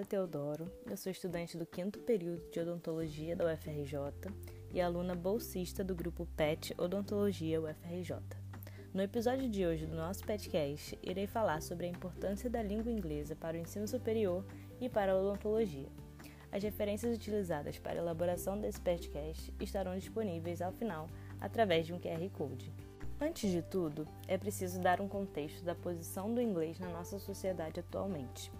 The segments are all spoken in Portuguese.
Eduarda Teodoro, eu sou estudante do quinto período de odontologia da UFRJ e aluna bolsista do grupo PET Odontologia UFRJ. No episódio de hoje do nosso podcast, irei falar sobre a importância da língua inglesa para o ensino superior e para a odontologia. As referências utilizadas para a elaboração desse podcast estarão disponíveis ao final através de um QR Code. Antes de tudo, é preciso dar um contexto da posição do inglês na nossa sociedade atualmente.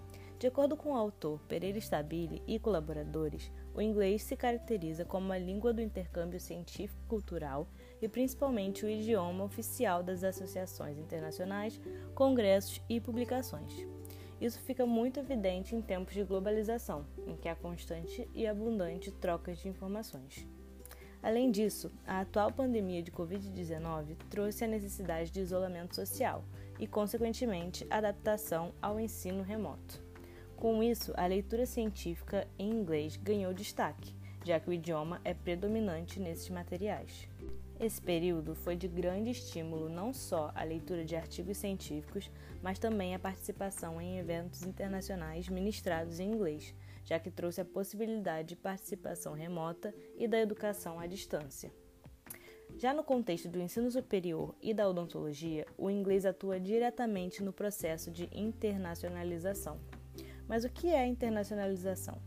De acordo com o autor Pereira Stabile e colaboradores, o inglês se caracteriza como a língua do intercâmbio científico-cultural e principalmente o idioma oficial das associações internacionais, congressos e publicações. Isso fica muito evidente em tempos de globalização, em que há constante e abundante trocas de informações. Além disso, a atual pandemia de Covid-19 trouxe a necessidade de isolamento social e, consequentemente, adaptação ao ensino remoto. Com isso, a leitura científica em inglês ganhou destaque, já que o idioma é predominante nesses materiais. Esse período foi de grande estímulo não só à leitura de artigos científicos, mas também à participação em eventos internacionais ministrados em inglês, já que trouxe a possibilidade de participação remota e da educação à distância. Já no contexto do ensino superior e da odontologia, o inglês atua diretamente no processo de internacionalização. Mas o que é internacionalização?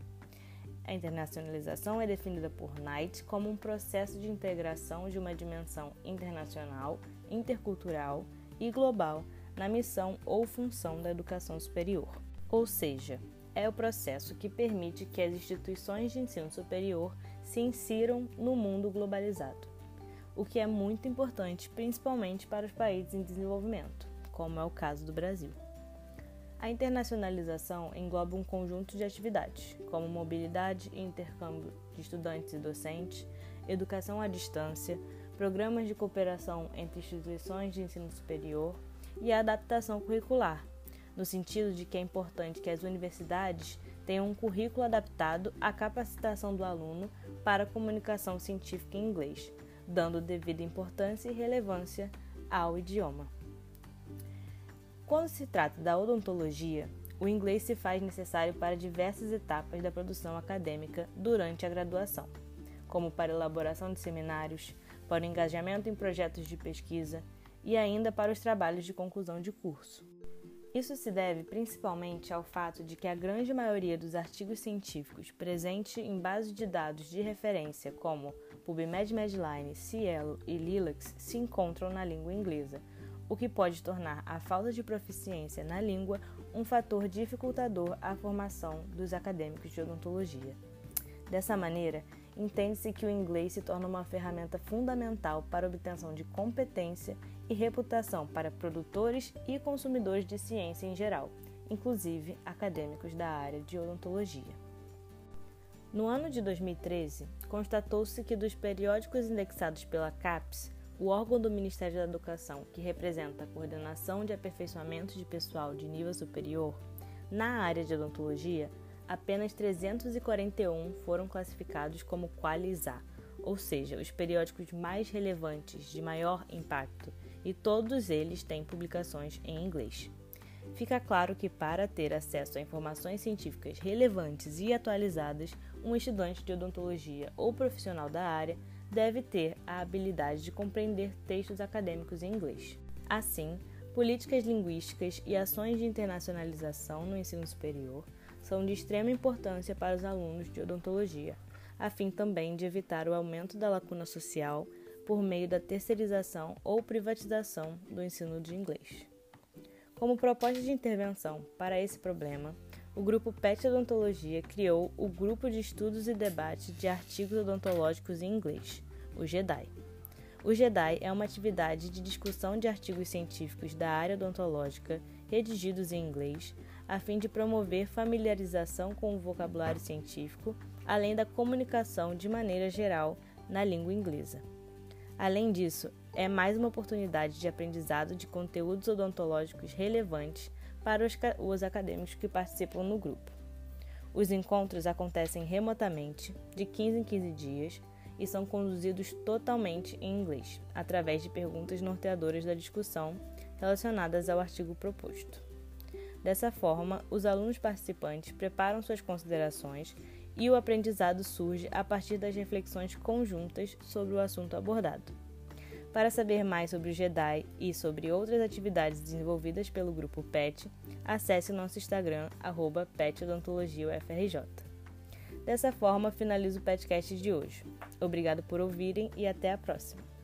A internacionalização é definida por Knight como um processo de integração de uma dimensão internacional, intercultural e global na missão ou função da educação superior. Ou seja, é o processo que permite que as instituições de ensino superior se insiram no mundo globalizado, o que é muito importante principalmente para os países em desenvolvimento, como é o caso do Brasil. A internacionalização engloba um conjunto de atividades, como mobilidade e intercâmbio de estudantes e docentes, educação à distância, programas de cooperação entre instituições de ensino superior e a adaptação curricular, no sentido de que é importante que as universidades tenham um currículo adaptado à capacitação do aluno para a comunicação científica em inglês, dando devida importância e relevância ao idioma. Quando se trata da odontologia, o inglês se faz necessário para diversas etapas da produção acadêmica durante a graduação, como para elaboração de seminários, para o engajamento em projetos de pesquisa e ainda para os trabalhos de conclusão de curso. Isso se deve principalmente ao fato de que a grande maioria dos artigos científicos presentes em bases de dados de referência como PubMed Medline, Cielo e Lilacs se encontram na língua inglesa, o que pode tornar a falta de proficiência na língua um fator dificultador à formação dos acadêmicos de odontologia. Dessa maneira, entende-se que o inglês se torna uma ferramenta fundamental para a obtenção de competência e reputação para produtores e consumidores de ciência em geral, inclusive acadêmicos da área de odontologia. No ano de 2013, constatou-se que dos periódicos indexados pela CAPES, o órgão do Ministério da Educação que representa a coordenação de aperfeiçoamento de pessoal de nível superior, na área de odontologia, apenas 341 foram classificados como Qualis A, ou seja, os periódicos mais relevantes, de maior impacto, e todos eles têm publicações em inglês. Fica claro que, para ter acesso a informações científicas relevantes e atualizadas, um estudante de odontologia ou profissional da área deve ter a habilidade de compreender textos acadêmicos em inglês. Assim, políticas linguísticas e ações de internacionalização no ensino superior são de extrema importância para os alunos de odontologia, a fim também de evitar o aumento da lacuna social por meio da terceirização ou privatização do ensino de inglês. Como proposta de intervenção para esse problema, o grupo PET Odontologia criou o Grupo de Estudos e Debate de Artigos Odontológicos em Inglês, o GEDAI. O GEDAI é uma atividade de discussão de artigos científicos da área odontológica redigidos em inglês, a fim de promover familiarização com o vocabulário científico, além da comunicação de maneira geral na língua inglesa. Além disso, é mais uma oportunidade de aprendizado de conteúdos odontológicos relevantes para os, os acadêmicos que participam no grupo. Os encontros acontecem remotamente, de 15 em 15 dias, e são conduzidos totalmente em inglês, através de perguntas norteadoras da discussão relacionadas ao artigo proposto. Dessa forma, os alunos participantes preparam suas considerações e o aprendizado surge a partir das reflexões conjuntas sobre o assunto abordado. Para saber mais sobre o Jedi e sobre outras atividades desenvolvidas pelo grupo PET, acesse nosso Instagram, PetOdontologiaUFRJ. Dessa forma, finalizo o podcast de hoje. Obrigado por ouvirem e até a próxima!